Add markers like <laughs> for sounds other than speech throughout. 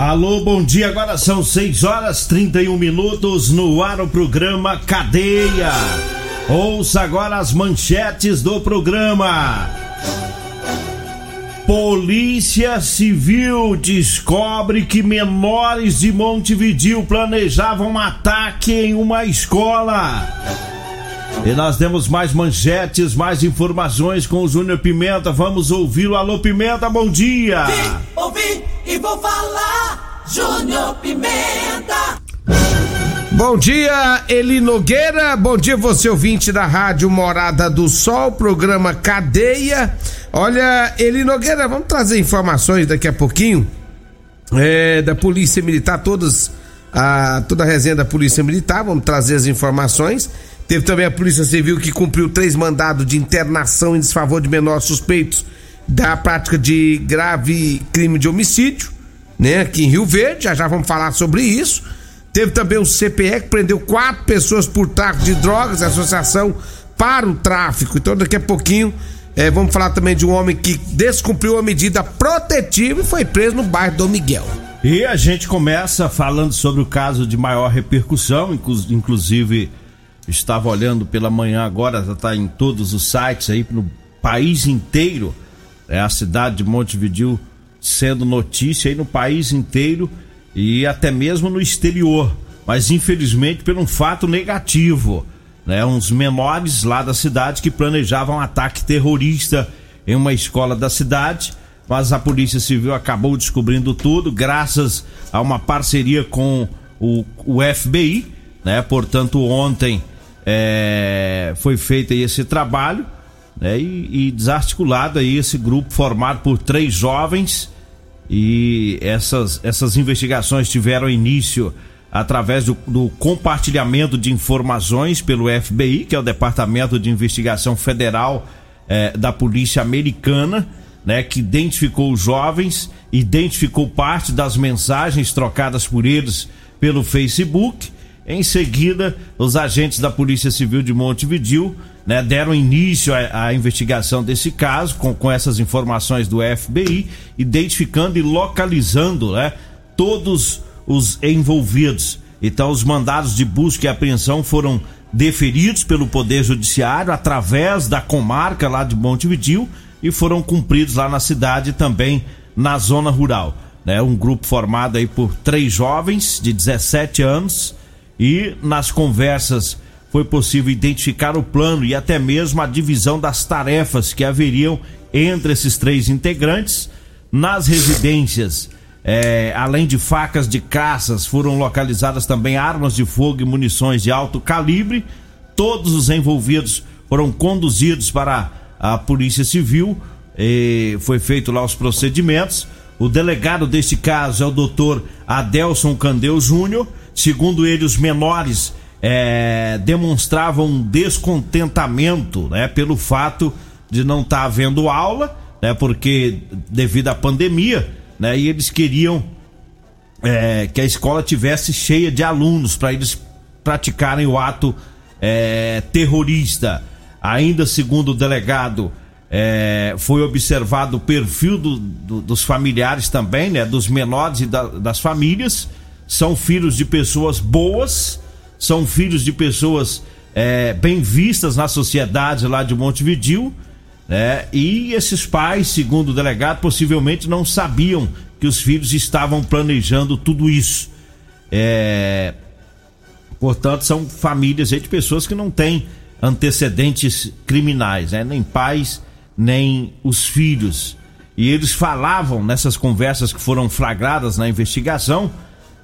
Alô, bom dia. Agora são 6 horas 31 minutos no ar o programa Cadeia. Ouça agora as manchetes do programa. Polícia Civil descobre que menores de Montevidil planejavam um ataque em uma escola. E nós temos mais manchetes, mais informações com o Júnior Pimenta. Vamos ouvi-lo. Alô, Pimenta, bom dia. Ouvi e vou falar. Júnior Pimenta. Bom dia, Eli Nogueira. Bom dia, você ouvinte da Rádio Morada do Sol, programa Cadeia. Olha, Eli Nogueira, vamos trazer informações daqui a pouquinho é, da Polícia Militar, todas, a, toda a resenha da Polícia Militar. Vamos trazer as informações. Teve também a Polícia Civil que cumpriu três mandados de internação em desfavor de menores suspeitos da prática de grave crime de homicídio, né? Aqui em Rio Verde, já já vamos falar sobre isso. Teve também o CPE que prendeu quatro pessoas por tráfico de drogas, Associação para o Tráfico. Então daqui a pouquinho é, vamos falar também de um homem que descumpriu a medida protetiva e foi preso no bairro Dom Miguel. E a gente começa falando sobre o caso de maior repercussão, inclusive estava olhando pela manhã agora, já está em todos os sites aí no país inteiro, é a cidade de Montevideo sendo notícia aí no país inteiro e até mesmo no exterior, mas infelizmente por um fato negativo, né? Uns menores lá da cidade que planejavam um ataque terrorista em uma escola da cidade, mas a Polícia Civil acabou descobrindo tudo graças a uma parceria com o, o FBI, né? Portanto, ontem é, foi feito esse trabalho né, e, e, desarticulado aí esse grupo formado por três jovens. E essas, essas investigações tiveram início através do, do, compartilhamento de informações pelo FBI, que é o Departamento de Investigação Federal é, da Polícia Americana, né, que identificou os jovens, identificou parte das mensagens trocadas por eles pelo Facebook em seguida, os agentes da Polícia Civil de Montevidil né, deram início à, investigação desse caso com, com essas informações do FBI, identificando e localizando né, todos os envolvidos. Então, os mandados de busca e apreensão foram deferidos pelo Poder Judiciário através da comarca lá de Montevidil e foram cumpridos lá na cidade também na zona rural. Né? Um grupo formado aí por três jovens de 17 anos e nas conversas foi possível identificar o plano e até mesmo a divisão das tarefas que haveriam entre esses três integrantes. Nas residências, é, além de facas de caças, foram localizadas também armas de fogo e munições de alto calibre. Todos os envolvidos foram conduzidos para a Polícia Civil. foi feito lá os procedimentos. O delegado deste caso é o doutor Adelson Candeu Júnior Segundo ele, os menores é, demonstravam descontentamento né, pelo fato de não estar tá havendo aula, né, porque devido à pandemia, né, e eles queriam é, que a escola tivesse cheia de alunos para eles praticarem o ato é, terrorista. Ainda segundo o delegado, é, foi observado o perfil do, do, dos familiares também, né, dos menores e da, das famílias são filhos de pessoas boas, são filhos de pessoas é, bem vistas na sociedade lá de Montevidil, né? E esses pais, segundo o delegado, possivelmente não sabiam que os filhos estavam planejando tudo isso. É, portanto, são famílias de pessoas que não têm antecedentes criminais, né? Nem pais, nem os filhos. E eles falavam nessas conversas que foram flagradas na investigação,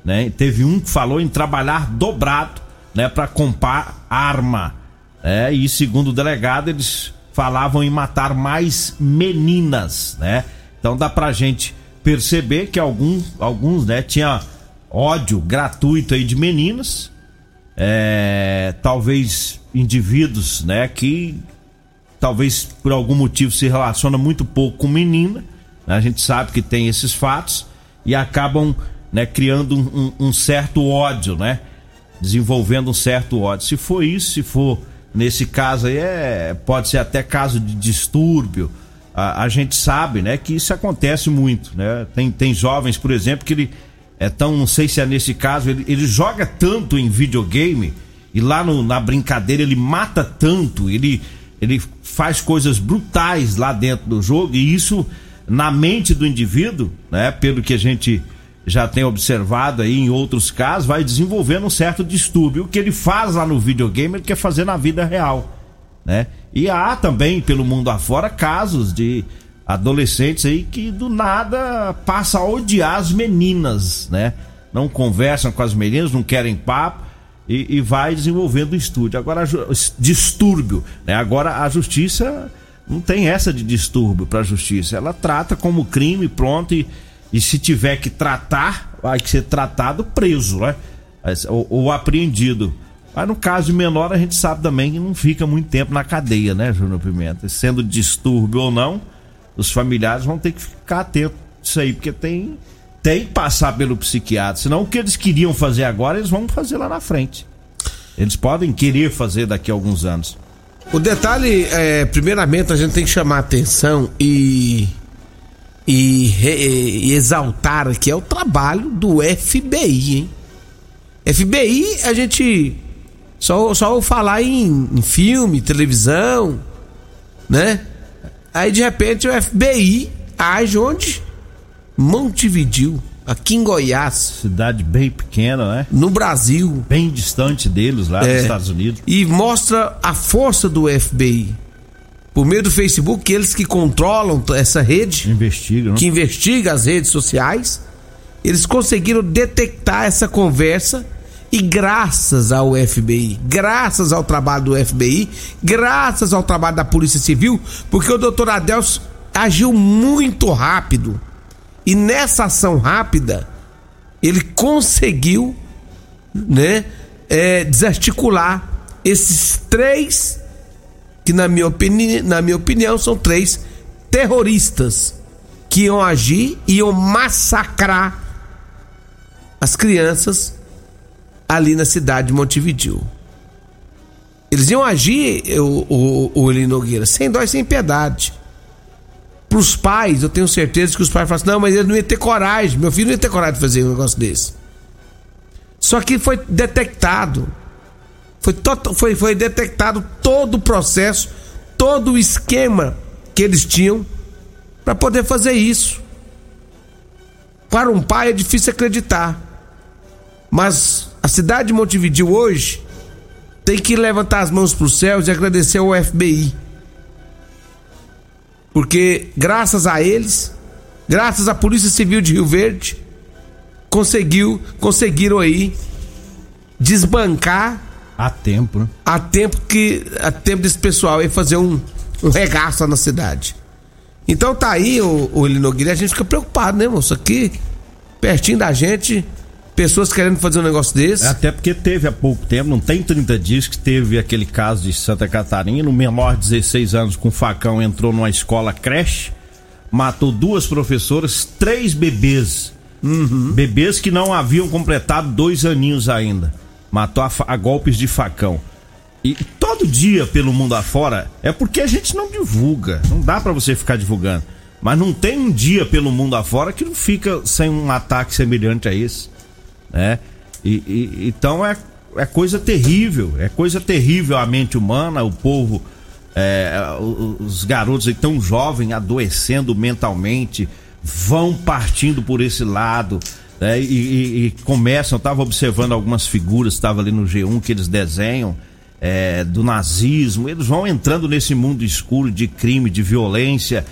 né? Teve um que falou em trabalhar dobrado, né, para comprar arma. É, e segundo o delegado, eles falavam em matar mais meninas, né? Então dá pra gente perceber que alguns, alguns, né, tinha ódio gratuito aí de meninas, é, talvez indivíduos, né, que talvez por algum motivo se relaciona muito pouco com menina, né, a gente sabe que tem esses fatos e acabam, né, criando um, um certo ódio, né, desenvolvendo um certo ódio. Se for isso, se for nesse caso aí, é, pode ser até caso de distúrbio. A, a gente sabe, né, que isso acontece muito, né? Tem, tem jovens, por exemplo, que ele é tão, não sei se é nesse caso, ele, ele joga tanto em videogame e lá no, na brincadeira ele mata tanto, ele, ele faz coisas brutais lá dentro do jogo e isso na mente do indivíduo, né, pelo que a gente já tem observado aí em outros casos, vai desenvolvendo um certo distúrbio. O que ele faz lá no videogame, ele quer fazer na vida real, né? E há também pelo mundo afora casos de adolescentes aí que do nada passa a odiar as meninas, né? Não conversam com as meninas, não querem papo e, e vai desenvolvendo estúdio. Agora distúrbio, né? Agora a justiça não tem essa de distúrbio para a justiça. Ela trata como crime, pronto e e se tiver que tratar, vai ser tratado preso, né? Ou, ou apreendido. Mas no caso de menor, a gente sabe também que não fica muito tempo na cadeia, né, Júnior Pimenta? Sendo distúrbio ou não, os familiares vão ter que ficar atentos isso aí, porque tem, tem que passar pelo psiquiatra. Senão o que eles queriam fazer agora, eles vão fazer lá na frente. Eles podem querer fazer daqui a alguns anos. O detalhe, é, primeiramente, a gente tem que chamar atenção e e, e, exaltar aqui é o trabalho do FBI, hein? FBI, a gente só, só falar em, em filme, televisão, né? Aí de repente o FBI age onde? Montevidil, aqui em Goiás. Cidade bem pequena, né? No Brasil. Bem distante deles, lá é, nos Estados Unidos. E mostra a força do FBI por meio do Facebook, eles que controlam essa rede, investigam, que investiga as redes sociais, eles conseguiram detectar essa conversa e graças ao FBI, graças ao trabalho do FBI, graças ao trabalho da Polícia Civil, porque o doutor Adelso agiu muito rápido. E nessa ação rápida, ele conseguiu, né, é, desarticular esses três que na minha, opini na minha opinião são três terroristas que iam agir, iam massacrar as crianças ali na cidade de Montevideo. Eles iam agir, o, o, o Eli Nogueira, sem dó e sem piedade. Para os pais, eu tenho certeza que os pais falam assim: não, mas ele não ia ter coragem, meu filho não ia ter coragem de fazer um negócio desse. Só que foi detectado foi, foi, foi detectado todo o processo, todo o esquema que eles tinham para poder fazer isso. Para um pai é difícil acreditar. Mas a cidade de Montevideo hoje tem que levantar as mãos para os céus e agradecer ao FBI. Porque graças a eles, graças à Polícia Civil de Rio Verde, conseguiu, conseguiram aí desbancar Há tempo, né? Há tempo que. Há tempo desse pessoal aí fazer um, um regaço na cidade. Então tá aí, o, o Elinogueira, a gente fica preocupado, né, moço? Aqui, pertinho da gente, pessoas querendo fazer um negócio desse. Até porque teve há pouco tempo, não tem 30 dias, que teve aquele caso de Santa Catarina, o menor de 16 anos com facão entrou numa escola creche, matou duas professoras, três bebês. Uhum. Bebês que não haviam completado dois aninhos ainda matou a, a golpes de facão. E todo dia pelo mundo afora é porque a gente não divulga. Não dá para você ficar divulgando. Mas não tem um dia pelo mundo afora que não fica sem um ataque semelhante a esse, né? E, e então é é coisa terrível, é coisa terrível a mente humana, o povo, é, os garotos tão jovens adoecendo mentalmente, vão partindo por esse lado. Né, e, e, e, começam, eu estava observando algumas figuras, estava ali no G1 que eles desenham é, do nazismo, eles vão entrando nesse mundo escuro de crime, de violência.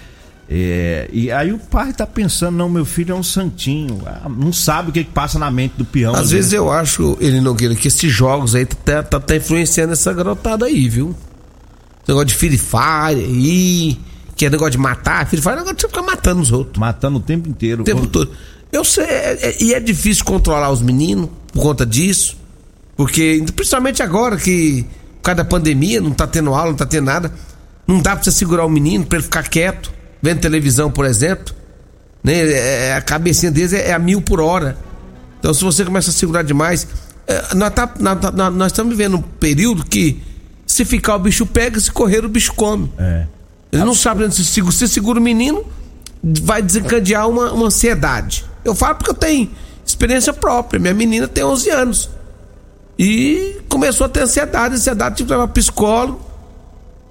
É, e aí o pai tá pensando, não, meu filho é um santinho, ah, não sabe o que, que passa na mente do peão. Às vezes eu acho, ele Nogueira, que esses jogos aí tá, tá, tá influenciando essa garotada aí, viu? Negócio de Free Fire aí, que é negócio de matar, é negócio de você ficar matando os outros. Matando o tempo inteiro. O tempo Quando... todo. Eu sei, é, é, e é difícil controlar os meninos por conta disso, porque, principalmente agora que, por causa da pandemia, não tá tendo aula, não tá tendo nada, não dá pra você segurar o menino pra ele ficar quieto vendo televisão, por exemplo, né? É, é, a cabecinha deles é, é, a mil por hora. Então, se você começa a segurar demais, é, nós, tá, nós, nós, estamos vivendo um período que se ficar o bicho pega, se correr o bicho come. É. Ele não sabe se segura. Se segura o menino, vai desencadear uma, uma ansiedade. Eu falo porque eu tenho experiência própria. Minha menina tem 11 anos. E começou a ter ansiedade, ansiedade, tive que levar psicólogo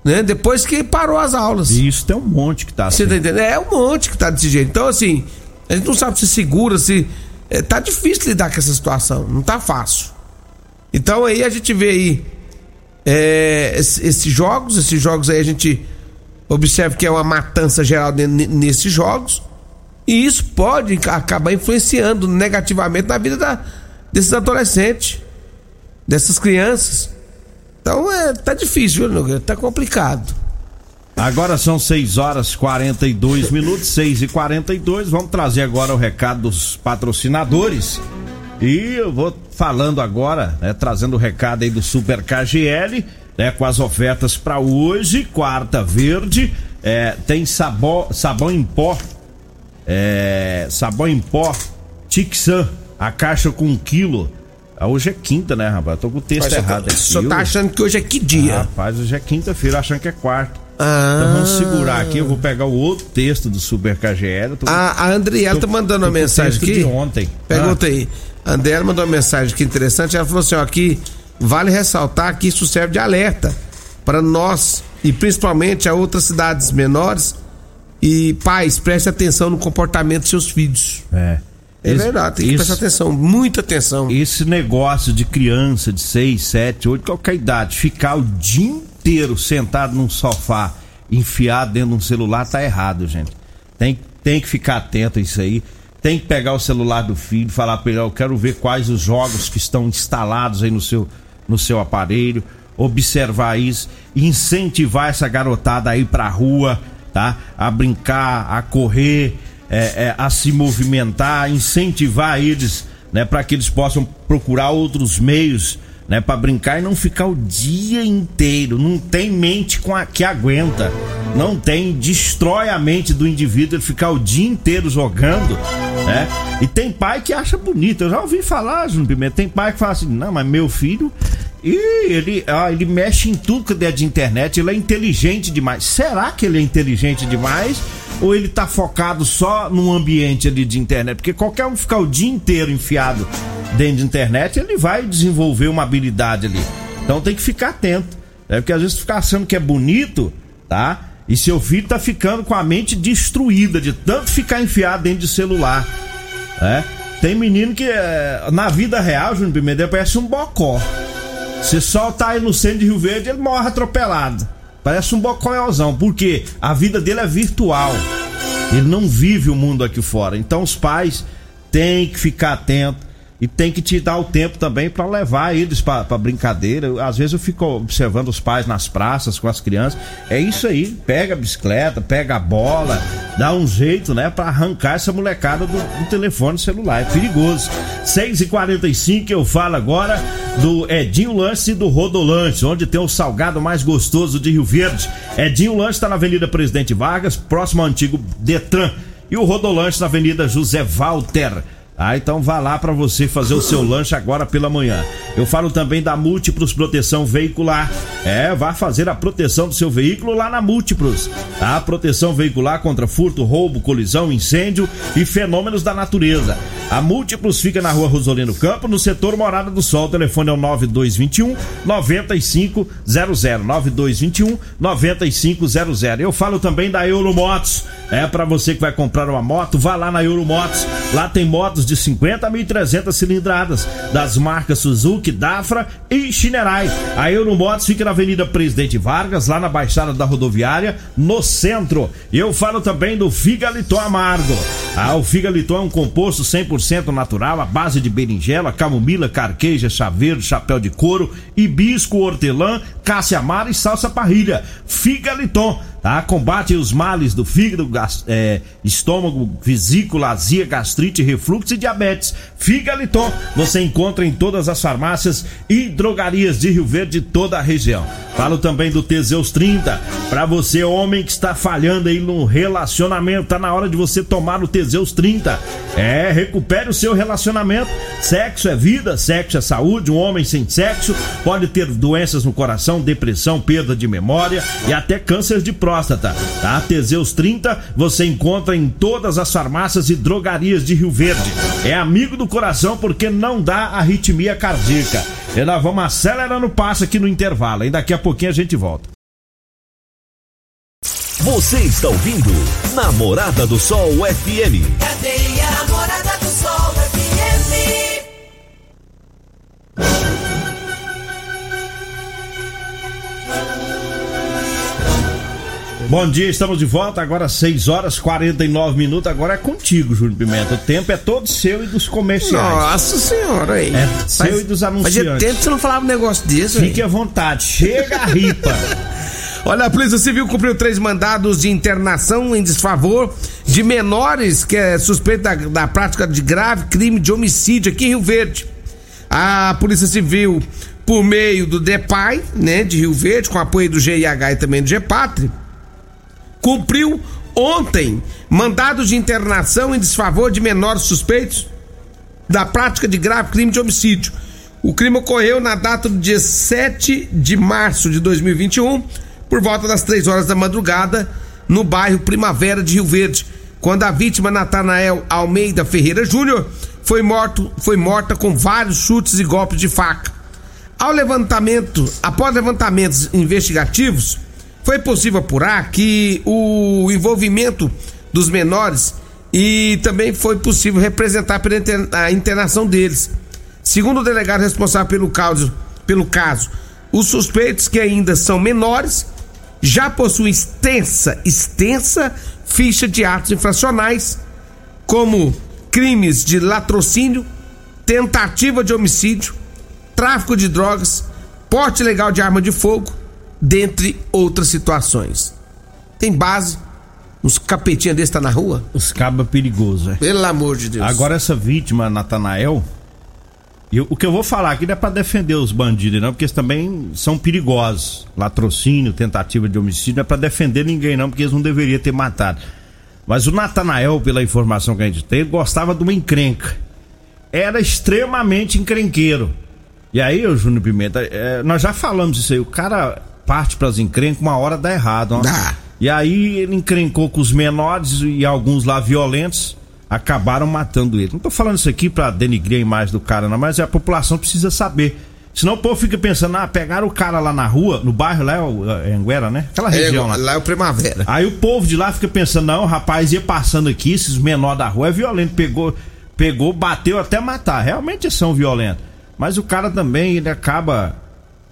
né? Depois que parou as aulas. E isso tem um monte que tá assim. Você tá entendendo? É um monte que tá desse jeito. Então, assim, a gente não sabe se segura, se. É, tá difícil lidar com essa situação. Não tá fácil. Então aí a gente vê aí é, esses jogos, esses jogos aí a gente observa que é uma matança geral nesses jogos. E isso pode acabar influenciando negativamente na vida da, desses adolescentes, dessas crianças. Então é, tá difícil, viu, Nogueira? Tá complicado. Agora são 6 horas 42 minutos, 6 e 42 Vamos trazer agora o recado dos patrocinadores. E eu vou falando agora, né, trazendo o recado aí do Super KGL, né, com as ofertas para hoje, quarta verde. É, tem sabão, sabão em pó, é, sabão em pó Tixan, a caixa com um quilo ah, hoje é quinta, né, rapaz? Tô com o texto Mas errado aqui. Senhor tá achando que hoje é que dia? Ah, rapaz, hoje é quinta-feira, achando que é quarta. Ah. Então vamos segurar aqui, eu vou pegar o outro texto do Super KGL. Tô... A, a Andriela tá mandando uma mensagem aqui. De ontem. Pergunta ah. aí. A Andriela mandou uma mensagem aqui interessante. Ela falou assim: ó, aqui vale ressaltar que isso serve de alerta para nós e principalmente a outras cidades menores. E pais, preste atenção no comportamento dos seus filhos. É. É esse, verdade, tem que esse, prestar atenção, muita atenção. Esse negócio de criança de 6, 7, 8, qualquer idade, ficar o dia inteiro sentado num sofá, enfiado dentro de um celular, tá errado, gente. Tem, tem que ficar atento a isso aí. Tem que pegar o celular do filho, falar para ele, eu quero ver quais os jogos que estão instalados aí no seu, no seu aparelho, observar isso, incentivar essa garotada aí pra rua, tá? A brincar, a correr é, é, a se movimentar, incentivar eles, né, para que eles possam procurar outros meios, né, para brincar e não ficar o dia inteiro. Não tem mente com a, que aguenta, não tem, destrói a mente do indivíduo ele ficar o dia inteiro jogando, né? E tem pai que acha bonito. Eu já ouvi falar, Júnior Pimenta, tem pai que fala assim: "Não, mas meu filho e ele, ah, ele mexe em tudo que é de internet, ele é inteligente demais. Será que ele é inteligente demais? Ou ele tá focado só num ambiente ali de internet? Porque qualquer um ficar o dia inteiro enfiado dentro de internet, ele vai desenvolver uma habilidade ali. Então tem que ficar atento. Né? Porque às vezes ficar achando que é bonito, tá? E seu filho tá ficando com a mente destruída de tanto ficar enfiado dentro de celular. Né? Tem menino que é, na vida real, Júnior Pimentel, parece um bocó. Se soltar aí no centro de Rio Verde, ele morre atropelado. Parece um bocoiozão, porque a vida dele é virtual. Ele não vive o mundo aqui fora. Então os pais têm que ficar atentos e tem que te dar o tempo também para levar eles para brincadeira. Às vezes eu fico observando os pais nas praças com as crianças. É isso aí, pega a bicicleta, pega a bola, dá um jeito, né, para arrancar essa molecada do, do, telefone celular. É perigoso. 6h45 eu falo agora do Edinho Lanche e do Rodolanche, onde tem o salgado mais gostoso de Rio Verde. Edinho Lanche está na Avenida Presidente Vargas, próximo ao antigo Detran. E o Rodolanche na Avenida José Walter. Ah, então vá lá para você fazer o seu lanche agora pela manhã. Eu falo também da Múltiplos Proteção Veicular. É, vá fazer a proteção do seu veículo lá na Múltiplos. A proteção veicular contra furto, roubo, colisão, incêndio e fenômenos da natureza. A Múltiplos fica na rua Rosolino Campo, no setor Morada do Sol. O telefone é o 9221 9500. 9221 9500. Eu falo também da Euromotos. É para você que vai comprar uma moto, vá lá na Euromotos. Lá tem motos de 50 a 1.300 cilindradas das marcas Suzuki, Dafra e Shinerai. A Euromotos fica na Avenida Presidente Vargas, lá na Baixada da Rodoviária, no centro. Eu falo também do Figaliton Amargo. Ah, o Figaliton é um composto 100% natural, à base de berinjela, camomila, carqueja, chá verde, chapéu de couro, hibisco, hortelã, cássia amara e salsa parrilha. Figaliton tá? Combate os males do fígado, é, estômago, vesícula, azia, gastrite, refluxo e diabetes. Figaliton você encontra em todas as farmácias e drogarias de Rio Verde toda a região. Falo também do Teseus 30, para você homem que está falhando aí no relacionamento, tá na hora de você tomar o Teseus 30. É, recupere o seu relacionamento. Sexo é vida, sexo é saúde. Um homem sem sexo pode ter doenças no coração, depressão, perda de memória e até câncer de próstata próstata. Tá? Teseus 30 você encontra em todas as farmácias e drogarias de Rio Verde. É amigo do coração porque não dá arritmia cardíaca. E nós vamos acelerando o passo aqui no intervalo. E daqui a pouquinho a gente volta. Você está ouvindo Namorada do Sol FM. Cadeia Namorada do Sol FM. Bom dia, estamos de volta. Agora 6 horas 49 minutos. Agora é contigo, Júnior Pimenta. O tempo é todo seu e dos comerciais. Nossa senhora aí. É seu e dos anunciantes. Fazia tempo que você não falava um negócio desse, Fique à vontade. Chega a ripa. <laughs> Olha, a Polícia Civil cumpriu três mandados de internação em desfavor de menores que é suspeito da, da prática de grave crime de homicídio aqui em Rio Verde. A Polícia Civil, por meio do DEPAI, né, de Rio Verde, com apoio do GIH e também do GEPATRI, cumpriu ontem mandados de internação em desfavor de menores suspeitos da prática de grave crime de homicídio. O crime ocorreu na data do dia 7 de março de 2021, por volta das 3 horas da madrugada, no bairro Primavera de Rio Verde, quando a vítima Natanael Almeida Ferreira Júnior foi, morto, foi morta com vários chutes e golpes de faca. Ao levantamento, após levantamentos investigativos, foi possível apurar que o envolvimento dos menores e também foi possível representar a internação deles. Segundo o delegado responsável pelo caso, pelo caso, os suspeitos que ainda são menores já possuem extensa, extensa ficha de atos infracionais, como crimes de latrocínio, tentativa de homicídio, tráfico de drogas, porte ilegal de arma de fogo, dentre outras situações. Tem base uns capetinhos desse tá na rua? Os cabas perigosos, é. Pelo amor de Deus. Agora essa vítima, Natanael, eu, o que eu vou falar aqui não é pra defender os bandidos, não, porque eles também são perigosos. Latrocínio, tentativa de homicídio, não é pra defender ninguém, não, porque eles não deveriam ter matado. Mas o Natanael, pela informação que a gente tem, gostava de uma encrenca. Era extremamente encrenqueiro. E aí, o Júnior Pimenta, é, nós já falamos isso aí, o cara parte pras encrencas, uma hora dá errado, ó. Dá. E aí ele encrencou com os menores e alguns lá violentos acabaram matando ele. Não tô falando isso aqui pra denigrir a imagem do cara, não, mas a população precisa saber. Senão o povo fica pensando, ah, pegaram o cara lá na rua, no bairro lá, é o- é Anguera, né? Aquela região lá. lá é o Primavera. Aí o povo de lá fica pensando, não, o rapaz ia passando aqui, esses menores da rua é violento, pegou, pegou, bateu até matar. Realmente são violentos. Mas o cara também, ele acaba,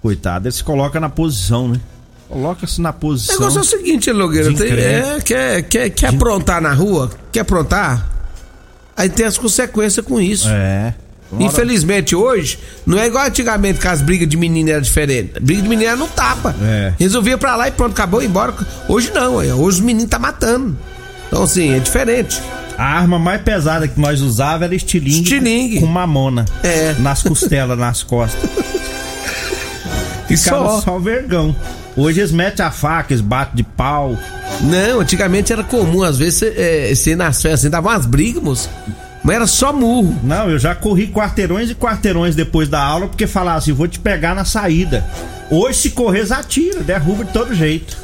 coitado, ele se coloca na posição, né? Coloca-se na O posição. negócio é o seguinte, Logueira, tem- é, quer, quer, quer aprontar na rua? Quer aprontar? Aí tem as consequências com isso. É. Hora- Infelizmente hoje, não é igual antigamente que as brigas de menina eram diferentes. Briga de menina era no tapa. É. Resolvia pra lá e pronto, acabou, embora. Hoje não, é, hoje os meninos tá matando. Então assim, é diferente. A arma mais pesada que nós usava era estilingue, Estilingue. com mamona. É. Nas costelas, nas costas. <laughs> E Ficava só. só vergão. Hoje eles metem a faca, eles batem de pau. Não, antigamente era comum, às vezes, você é, você nas festas, assim, dava umas brigas, moço. Mas era só murro. Não, eu já corri quarteirões e quarteirões depois da aula porque falavam assim: vou te pegar na saída. Hoje, se correr, atira, derruba de todo jeito.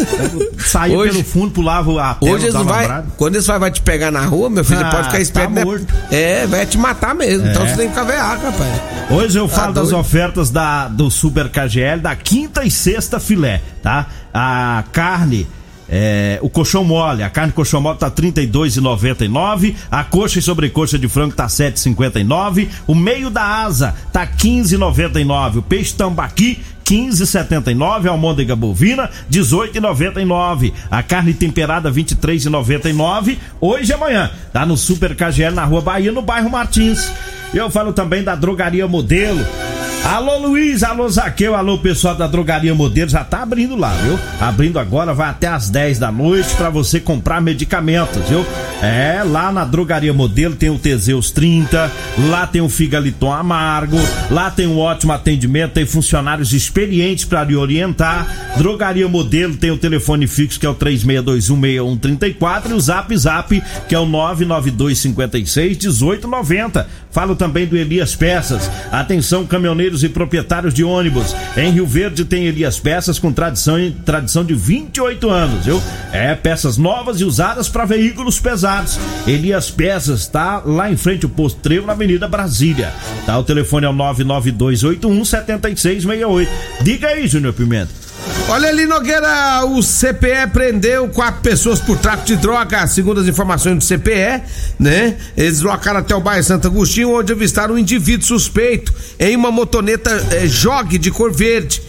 <laughs> Saiu Hoje- pelo fundo, pulava a tela Hoje eles vai. Quando eles vai, vai te pegar na rua, meu filho, Ah, pode ficar esperto, tá né? morto. É, vai te matar mesmo. Então É. você tem que ficar veaco, rapaz. Hoje eu falo Tá das doido. ofertas da, do Super KGL da quinta e sexta filé, tá? A carne. é, o colchão mole, a carne colchão mole tá R$ 32,99, a coxa e sobrecoxa de frango tá 7,59, o meio da asa tá 15,99, o peixe tambaqui 15,79, a almôndega bovina 18,99, a carne temperada 23,99, hoje e amanhã, tá no Super KGL na Rua Bahia, no bairro Martins. Eu falo também da Drogaria Modelo. Alô Luiz, alô Zaqueu, alô pessoal da Drogaria Modelo, já tá abrindo lá, viu? Abrindo agora, vai até às 10 da noite pra você comprar medicamentos, viu? É, lá na Drogaria Modelo tem o Teseus 30, lá tem o Figaliton Amargo, lá tem um ótimo atendimento, tem funcionários experientes pra lhe orientar. Drogaria Modelo tem o telefone fixo que é o 36216134 e o Zap Zap que é o 992561890. Falo também do Elias Peças. Atenção, caminhoneiros e proprietários de ônibus. Em Rio Verde tem Elias Peças com tradição, tradição de 28 anos, viu? É, peças novas e usadas para veículos pesados. Elias Peças está lá em frente ao posto Trevo, na Avenida Brasília. Tá? O telefone é o 99281 7668. Diga aí, Júnior Pimenta. Olha ali, Nogueira, o CPE prendeu quatro pessoas por tráfico de droga, segundo as informações do CPE, né? Eles deslocaram até o bairro Santo Agostinho, onde avistaram um indivíduo suspeito em uma motoneta eh, jogue de cor verde.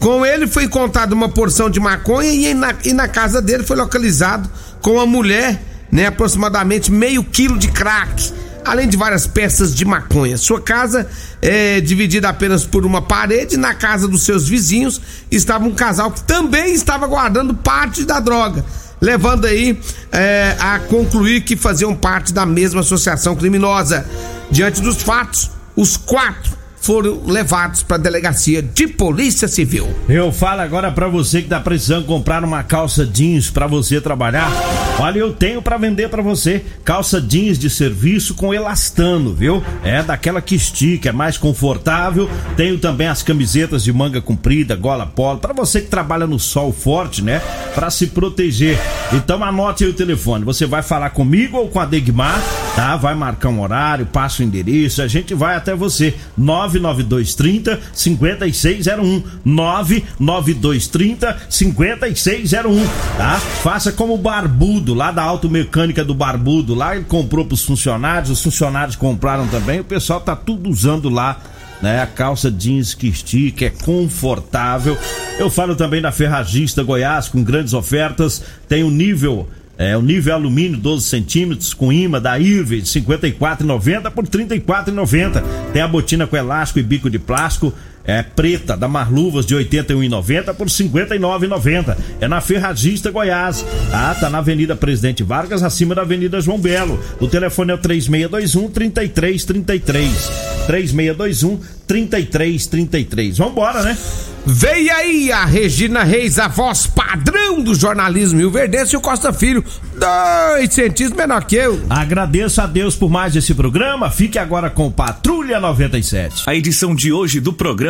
Com ele foi encontrada uma porção de maconha e na, e na casa dele foi localizado com uma mulher, né? Aproximadamente meio quilo de crack além de várias peças de maconha. Sua casa é dividida apenas por uma parede. Na casa dos seus vizinhos estava um casal que também estava guardando parte da droga, levando aí é, a concluir que faziam parte da mesma associação criminosa. Diante dos fatos, os quatro foram levados para a delegacia de polícia civil. Eu falo agora pra você que tá precisando comprar uma calça jeans pra você trabalhar. Olha, eu tenho pra vender pra você calça jeans de serviço com elastano, viu? É daquela que estica, é mais confortável. Tenho também as camisetas de manga comprida, gola polo, pra você que trabalha no sol forte, né? Pra se proteger. Então anote aí o telefone. Você vai falar comigo ou com a Degmar, tá? Vai marcar um horário, passa o endereço, a gente vai até você. 99230 5601 99230 5601, tá? Faça como o Barbudo, lá da Automecânica do Barbudo, lá ele comprou pros funcionários, os funcionários compraram também, o pessoal tá tudo usando lá né? A calça jeans que estica, é confortável. Eu falo também da Ferragista Goiás com grandes ofertas. Tem o nível é, o nível alumínio 12 centímetros com imã da Irve de 54,90 por 34,90. Tem a botina com elástico e bico de plástico é preta da Marluvas de 81,90 por 59,90. É na Ferragista Goiás. Ah, tá na Avenida Presidente Vargas, acima da Avenida João Belo. O telefone é o 3621 3333. 3621 3333. Vambora, né? Veio aí a Regina Reis, a voz padrão do jornalismo Rio Verdense e o Costa Filho, dois centímetros menor que eu. Agradeço a Deus por mais esse programa. Fique agora com Patrulha 97. A edição de hoje do programa